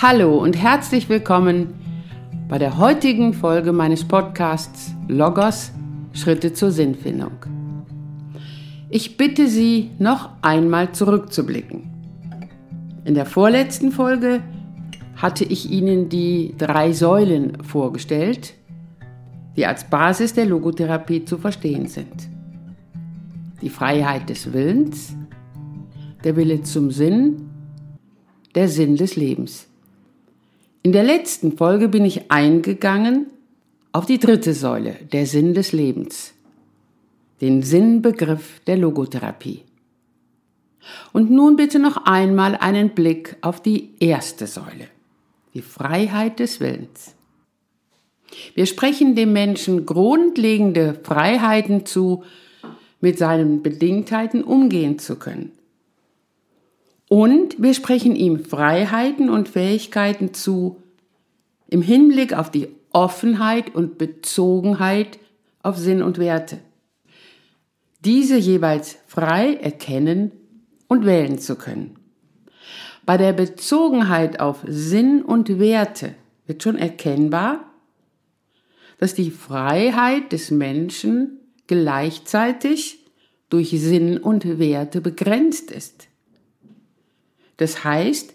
Hallo und herzlich willkommen bei der heutigen Folge meines Podcasts Logos Schritte zur Sinnfindung. Ich bitte Sie, noch einmal zurückzublicken. In der vorletzten Folge hatte ich Ihnen die drei Säulen vorgestellt, die als Basis der Logotherapie zu verstehen sind. Die Freiheit des Willens, der Wille zum Sinn, der Sinn des Lebens. In der letzten Folge bin ich eingegangen auf die dritte Säule, der Sinn des Lebens, den Sinnbegriff der Logotherapie. Und nun bitte noch einmal einen Blick auf die erste Säule, die Freiheit des Willens. Wir sprechen dem Menschen grundlegende Freiheiten zu, mit seinen Bedingtheiten umgehen zu können. Und wir sprechen ihm Freiheiten und Fähigkeiten zu im Hinblick auf die Offenheit und Bezogenheit auf Sinn und Werte. Diese jeweils frei erkennen und wählen zu können. Bei der Bezogenheit auf Sinn und Werte wird schon erkennbar, dass die Freiheit des Menschen gleichzeitig durch Sinn und Werte begrenzt ist. Das heißt,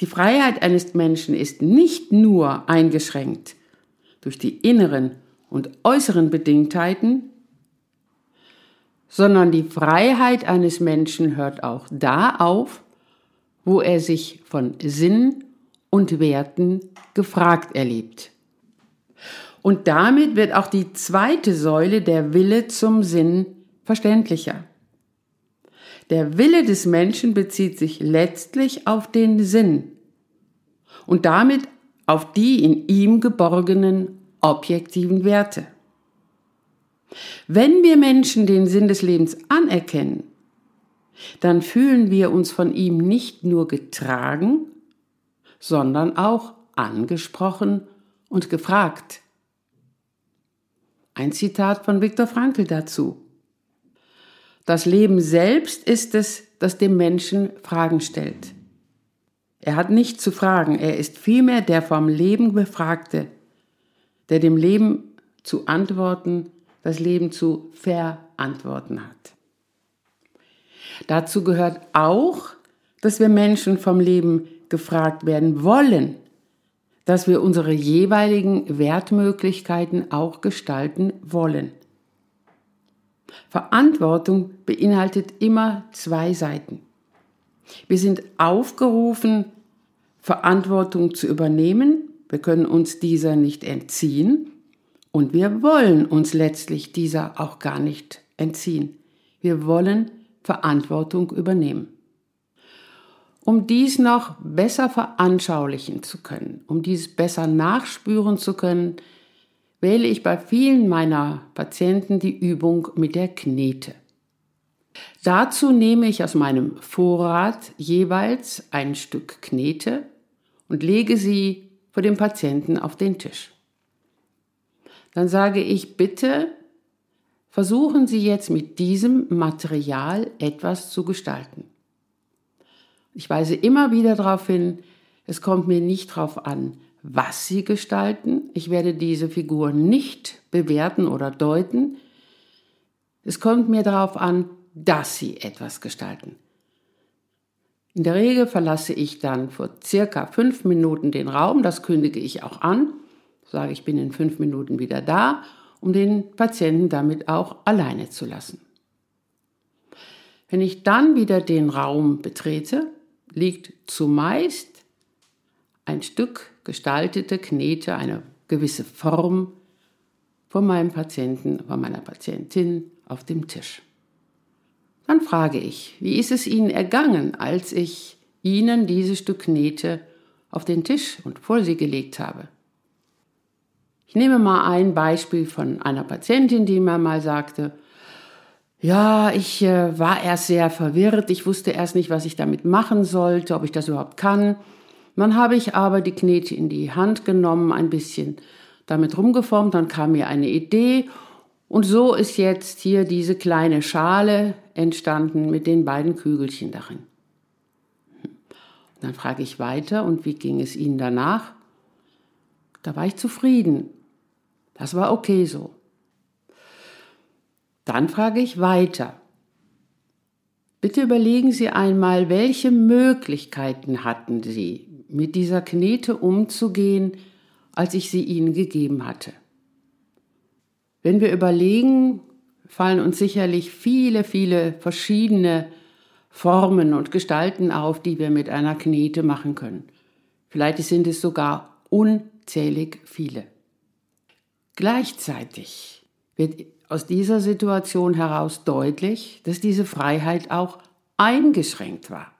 die Freiheit eines Menschen ist nicht nur eingeschränkt durch die inneren und äußeren Bedingtheiten, sondern die Freiheit eines Menschen hört auch da auf, wo er sich von Sinn und Werten gefragt erlebt. Und damit wird auch die zweite Säule der Wille zum Sinn verständlicher. Der Wille des Menschen bezieht sich letztlich auf den Sinn und damit auf die in ihm geborgenen objektiven Werte. Wenn wir Menschen den Sinn des Lebens anerkennen, dann fühlen wir uns von ihm nicht nur getragen, sondern auch angesprochen und gefragt. Ein Zitat von Viktor Frankl dazu. Das Leben selbst ist es, das dem Menschen Fragen stellt. Er hat nicht zu fragen, er ist vielmehr der vom Leben Befragte, der dem Leben zu antworten, das Leben zu verantworten hat. Dazu gehört auch, dass wir Menschen vom Leben gefragt werden wollen, dass wir unsere jeweiligen Wertmöglichkeiten auch gestalten wollen. Verantwortung beinhaltet immer zwei Seiten. Wir sind aufgerufen, Verantwortung zu übernehmen. Wir können uns dieser nicht entziehen und wir wollen uns letztlich dieser auch gar nicht entziehen. Wir wollen Verantwortung übernehmen. Um dies noch besser veranschaulichen zu können, um dies besser nachspüren zu können, wähle ich bei vielen meiner Patienten die Übung mit der Knete. Dazu nehme ich aus meinem Vorrat jeweils ein Stück Knete und lege sie vor dem Patienten auf den Tisch. Dann sage ich bitte, versuchen Sie jetzt mit diesem Material etwas zu gestalten. Ich weise immer wieder darauf hin, es kommt mir nicht darauf an, was sie gestalten. Ich werde diese Figur nicht bewerten oder deuten. Es kommt mir darauf an, dass sie etwas gestalten. In der Regel verlasse ich dann vor circa fünf Minuten den Raum, das kündige ich auch an, sage ich bin in fünf Minuten wieder da, um den Patienten damit auch alleine zu lassen. Wenn ich dann wieder den Raum betrete, liegt zumeist ein Stück gestaltete Knete, eine gewisse Form von meinem Patienten, von meiner Patientin auf dem Tisch. Dann frage ich, wie ist es Ihnen ergangen, als ich Ihnen dieses Stück Knete auf den Tisch und vor Sie gelegt habe? Ich nehme mal ein Beispiel von einer Patientin, die mir mal sagte, ja, ich äh, war erst sehr verwirrt, ich wusste erst nicht, was ich damit machen sollte, ob ich das überhaupt kann. Dann habe ich aber die Knete in die Hand genommen, ein bisschen damit rumgeformt, dann kam mir eine Idee und so ist jetzt hier diese kleine Schale entstanden mit den beiden Kügelchen darin. Dann frage ich weiter, und wie ging es Ihnen danach? Da war ich zufrieden. Das war okay so. Dann frage ich weiter. Bitte überlegen Sie einmal, welche Möglichkeiten hatten Sie, mit dieser Knete umzugehen, als ich sie Ihnen gegeben hatte. Wenn wir überlegen, fallen uns sicherlich viele, viele verschiedene Formen und Gestalten auf, die wir mit einer Knete machen können. Vielleicht sind es sogar unzählig viele. Gleichzeitig wird aus dieser Situation heraus deutlich, dass diese Freiheit auch eingeschränkt war.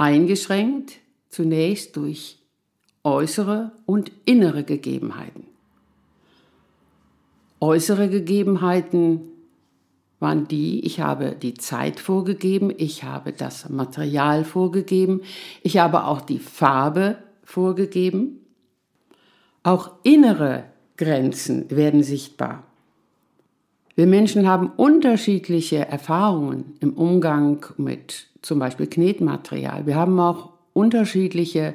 Eingeschränkt zunächst durch äußere und innere Gegebenheiten. Äußere Gegebenheiten waren die, ich habe die Zeit vorgegeben, ich habe das Material vorgegeben, ich habe auch die Farbe vorgegeben. Auch innere Grenzen werden sichtbar. Wir Menschen haben unterschiedliche Erfahrungen im Umgang mit zum Beispiel Knetmaterial. Wir haben auch unterschiedliche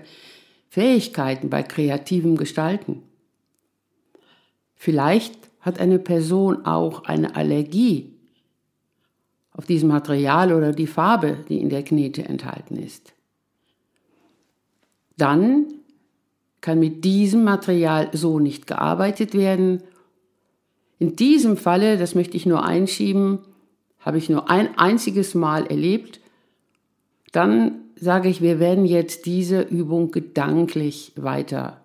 Fähigkeiten bei kreativem Gestalten. Vielleicht hat eine Person auch eine Allergie auf diesem Material oder die Farbe, die in der Knete enthalten ist. Dann kann mit diesem Material so nicht gearbeitet werden. In diesem Falle, das möchte ich nur einschieben, habe ich nur ein einziges Mal erlebt. Dann sage ich, wir werden jetzt diese Übung gedanklich weiter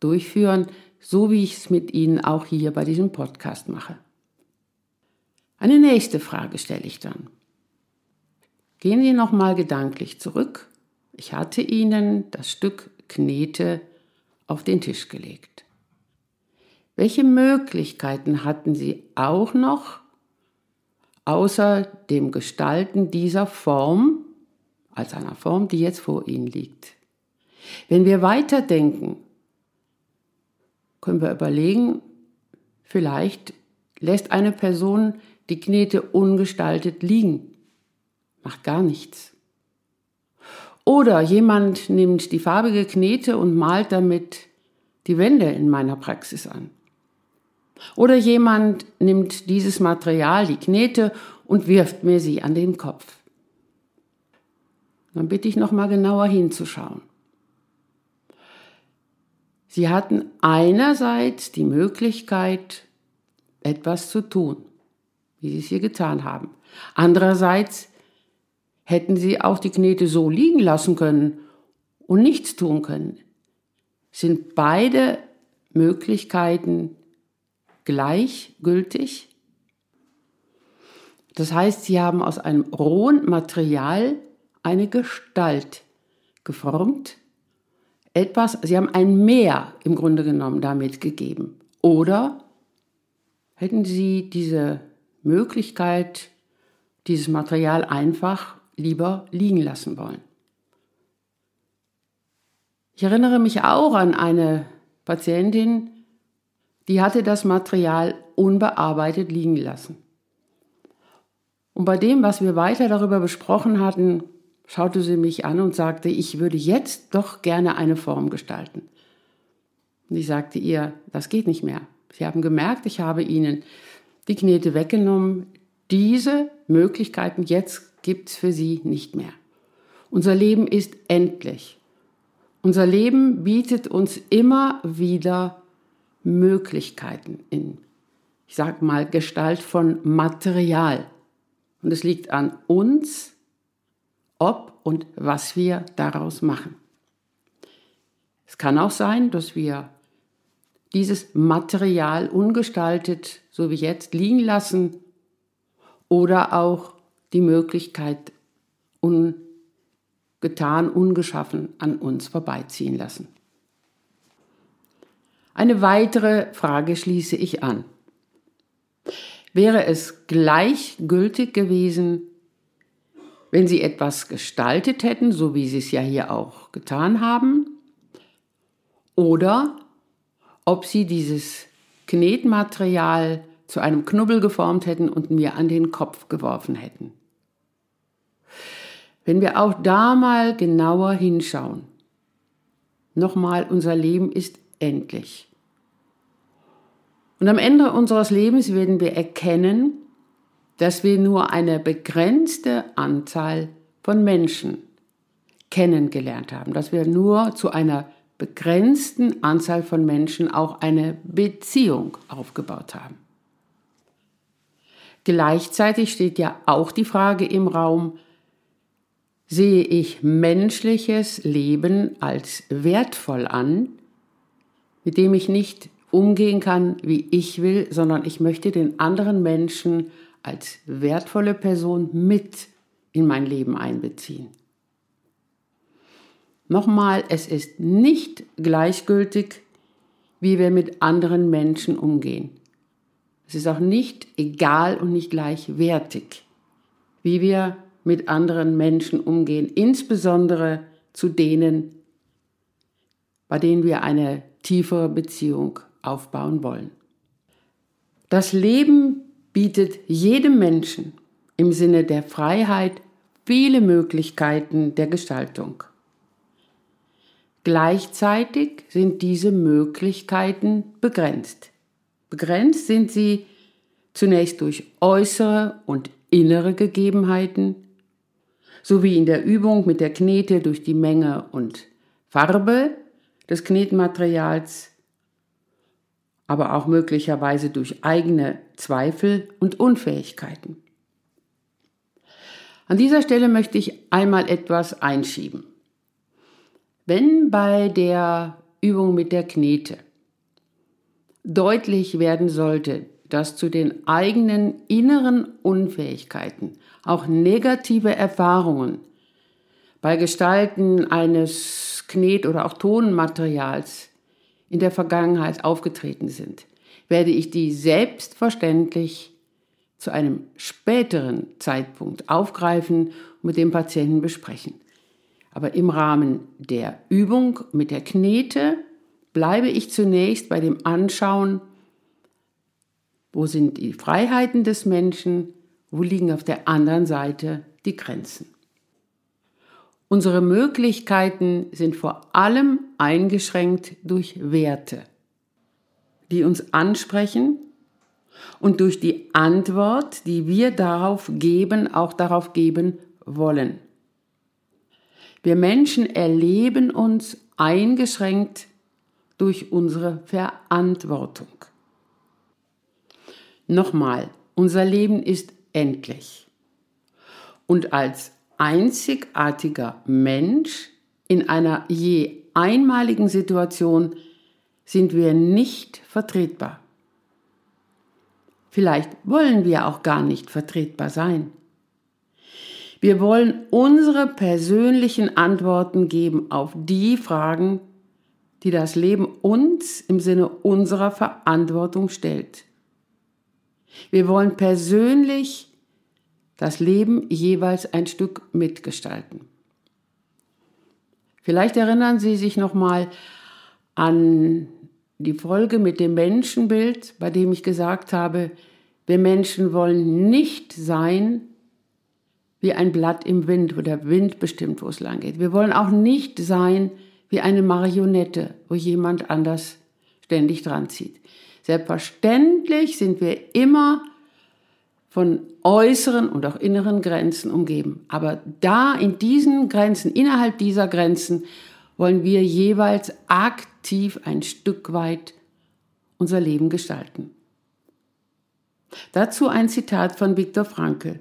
durchführen, so wie ich es mit Ihnen auch hier bei diesem Podcast mache. Eine nächste Frage stelle ich dann. Gehen Sie nochmal gedanklich zurück. Ich hatte Ihnen das Stück Knete auf den Tisch gelegt. Welche Möglichkeiten hatten Sie auch noch, außer dem Gestalten dieser Form, als einer Form, die jetzt vor Ihnen liegt? Wenn wir weiterdenken, können wir überlegen, vielleicht lässt eine Person die Knete ungestaltet liegen, macht gar nichts. Oder jemand nimmt die farbige Knete und malt damit die Wände in meiner Praxis an. Oder jemand nimmt dieses Material, die Knete, und wirft mir sie an den Kopf. Dann bitte ich nochmal genauer hinzuschauen. Sie hatten einerseits die Möglichkeit, etwas zu tun, wie Sie es hier getan haben. Andererseits hätten sie auch die Knete so liegen lassen können und nichts tun können. Sind beide Möglichkeiten gleichgültig? Das heißt, sie haben aus einem rohen Material eine Gestalt geformt, etwas, sie haben ein Meer im Grunde genommen damit gegeben. Oder hätten sie diese Möglichkeit, dieses Material einfach lieber liegen lassen wollen. Ich erinnere mich auch an eine Patientin, die hatte das Material unbearbeitet liegen lassen. Und bei dem, was wir weiter darüber besprochen hatten, schaute sie mich an und sagte, ich würde jetzt doch gerne eine Form gestalten. Und ich sagte ihr, das geht nicht mehr. Sie haben gemerkt, ich habe Ihnen die Knete weggenommen. Diese Möglichkeiten jetzt gibt es für sie nicht mehr. Unser Leben ist endlich. Unser Leben bietet uns immer wieder Möglichkeiten in, ich sage mal, Gestalt von Material. Und es liegt an uns, ob und was wir daraus machen. Es kann auch sein, dass wir dieses Material ungestaltet, so wie jetzt, liegen lassen oder auch die Möglichkeit ungetan, ungeschaffen an uns vorbeiziehen lassen. Eine weitere Frage schließe ich an. Wäre es gleichgültig gewesen, wenn Sie etwas gestaltet hätten, so wie Sie es ja hier auch getan haben, oder ob Sie dieses Knetmaterial zu einem Knubbel geformt hätten und mir an den Kopf geworfen hätten? Wenn wir auch da mal genauer hinschauen. Nochmal, unser Leben ist endlich. Und am Ende unseres Lebens werden wir erkennen, dass wir nur eine begrenzte Anzahl von Menschen kennengelernt haben, dass wir nur zu einer begrenzten Anzahl von Menschen auch eine Beziehung aufgebaut haben. Gleichzeitig steht ja auch die Frage im Raum, sehe ich menschliches Leben als wertvoll an, mit dem ich nicht umgehen kann, wie ich will, sondern ich möchte den anderen Menschen als wertvolle Person mit in mein Leben einbeziehen. Nochmal, es ist nicht gleichgültig, wie wir mit anderen Menschen umgehen. Es ist auch nicht egal und nicht gleichwertig, wie wir mit anderen Menschen umgehen, insbesondere zu denen, bei denen wir eine tiefere Beziehung aufbauen wollen. Das Leben bietet jedem Menschen im Sinne der Freiheit viele Möglichkeiten der Gestaltung. Gleichzeitig sind diese Möglichkeiten begrenzt. Begrenzt sind sie zunächst durch äußere und innere Gegebenheiten, sowie in der Übung mit der Knete durch die Menge und Farbe des Knetmaterials, aber auch möglicherweise durch eigene Zweifel und Unfähigkeiten. An dieser Stelle möchte ich einmal etwas einschieben. Wenn bei der Übung mit der Knete deutlich werden sollte, dass zu den eigenen inneren Unfähigkeiten auch negative Erfahrungen bei Gestalten eines Knet- oder auch Tonmaterials in der Vergangenheit aufgetreten sind, werde ich die selbstverständlich zu einem späteren Zeitpunkt aufgreifen und mit dem Patienten besprechen. Aber im Rahmen der Übung mit der Knete bleibe ich zunächst bei dem Anschauen, wo sind die Freiheiten des Menschen, wo liegen auf der anderen Seite die Grenzen. Unsere Möglichkeiten sind vor allem eingeschränkt durch Werte, die uns ansprechen und durch die Antwort, die wir darauf geben, auch darauf geben wollen. Wir Menschen erleben uns eingeschränkt durch unsere Verantwortung. Nochmal, unser Leben ist endlich. Und als einzigartiger Mensch in einer je einmaligen Situation sind wir nicht vertretbar. Vielleicht wollen wir auch gar nicht vertretbar sein. Wir wollen unsere persönlichen Antworten geben auf die Fragen, die das Leben uns im Sinne unserer Verantwortung stellt. Wir wollen persönlich das Leben jeweils ein Stück mitgestalten. Vielleicht erinnern Sie sich noch mal an die Folge mit dem Menschenbild, bei dem ich gesagt habe, wir Menschen wollen nicht sein wie ein Blatt im Wind, wo der Wind bestimmt, wo es lang geht. Wir wollen auch nicht sein wie eine Marionette, wo jemand anders ständig dran zieht. Selbstverständlich sind wir immer von äußeren und auch inneren Grenzen umgeben. Aber da in diesen Grenzen, innerhalb dieser Grenzen, wollen wir jeweils aktiv ein Stück weit unser Leben gestalten. Dazu ein Zitat von Viktor Frankl.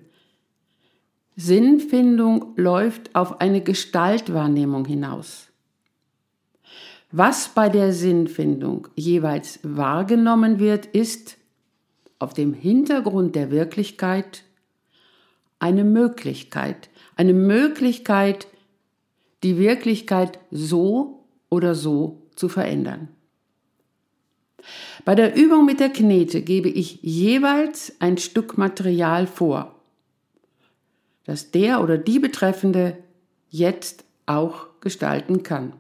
Sinnfindung läuft auf eine Gestaltwahrnehmung hinaus. Was bei der Sinnfindung jeweils wahrgenommen wird, ist auf dem Hintergrund der Wirklichkeit eine Möglichkeit, eine Möglichkeit, die Wirklichkeit so oder so zu verändern. Bei der Übung mit der Knete gebe ich jeweils ein Stück Material vor, das der oder die Betreffende jetzt auch gestalten kann.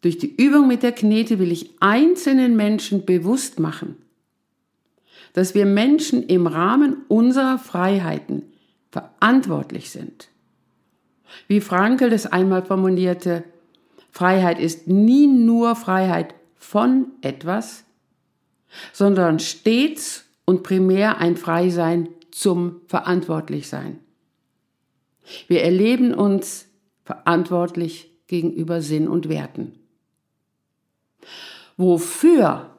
Durch die Übung mit der Knete will ich einzelnen Menschen bewusst machen, dass wir Menschen im Rahmen unserer Freiheiten verantwortlich sind. Wie Frankel es einmal formulierte, Freiheit ist nie nur Freiheit von etwas, sondern stets und primär ein Freisein zum Verantwortlichsein. Wir erleben uns verantwortlich gegenüber Sinn und Werten. Wofür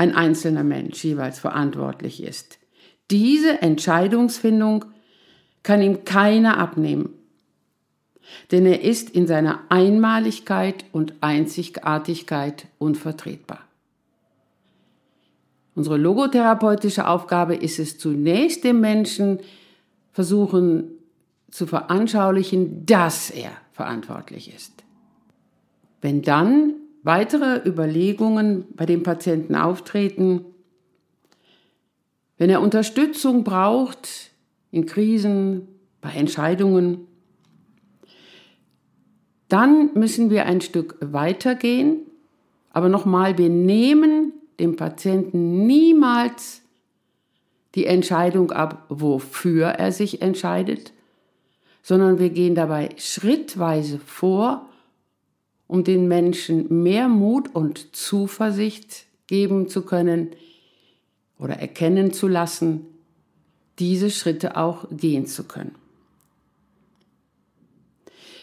ein einzelner Mensch jeweils verantwortlich ist, diese Entscheidungsfindung kann ihm keiner abnehmen, denn er ist in seiner Einmaligkeit und Einzigartigkeit unvertretbar. Unsere logotherapeutische Aufgabe ist es zunächst dem Menschen versuchen zu veranschaulichen, dass er verantwortlich ist. Wenn dann weitere Überlegungen bei dem Patienten auftreten, wenn er Unterstützung braucht in Krisen, bei Entscheidungen, dann müssen wir ein Stück weitergehen. Aber nochmal, wir nehmen dem Patienten niemals die Entscheidung ab, wofür er sich entscheidet, sondern wir gehen dabei schrittweise vor, um den Menschen mehr Mut und Zuversicht geben zu können oder erkennen zu lassen, diese Schritte auch gehen zu können.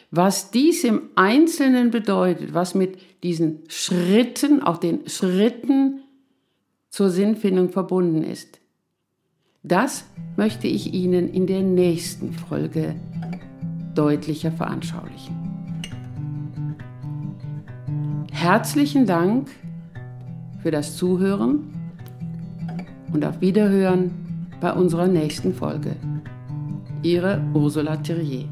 Was dies im Einzelnen bedeutet, was mit diesen Schritten, auch den Schritten zur Sinnfindung verbunden ist, das möchte ich Ihnen in der nächsten Folge deutlicher veranschaulichen. Herzlichen Dank für das Zuhören und auf Wiederhören bei unserer nächsten Folge. Ihre Ursula Thierrier.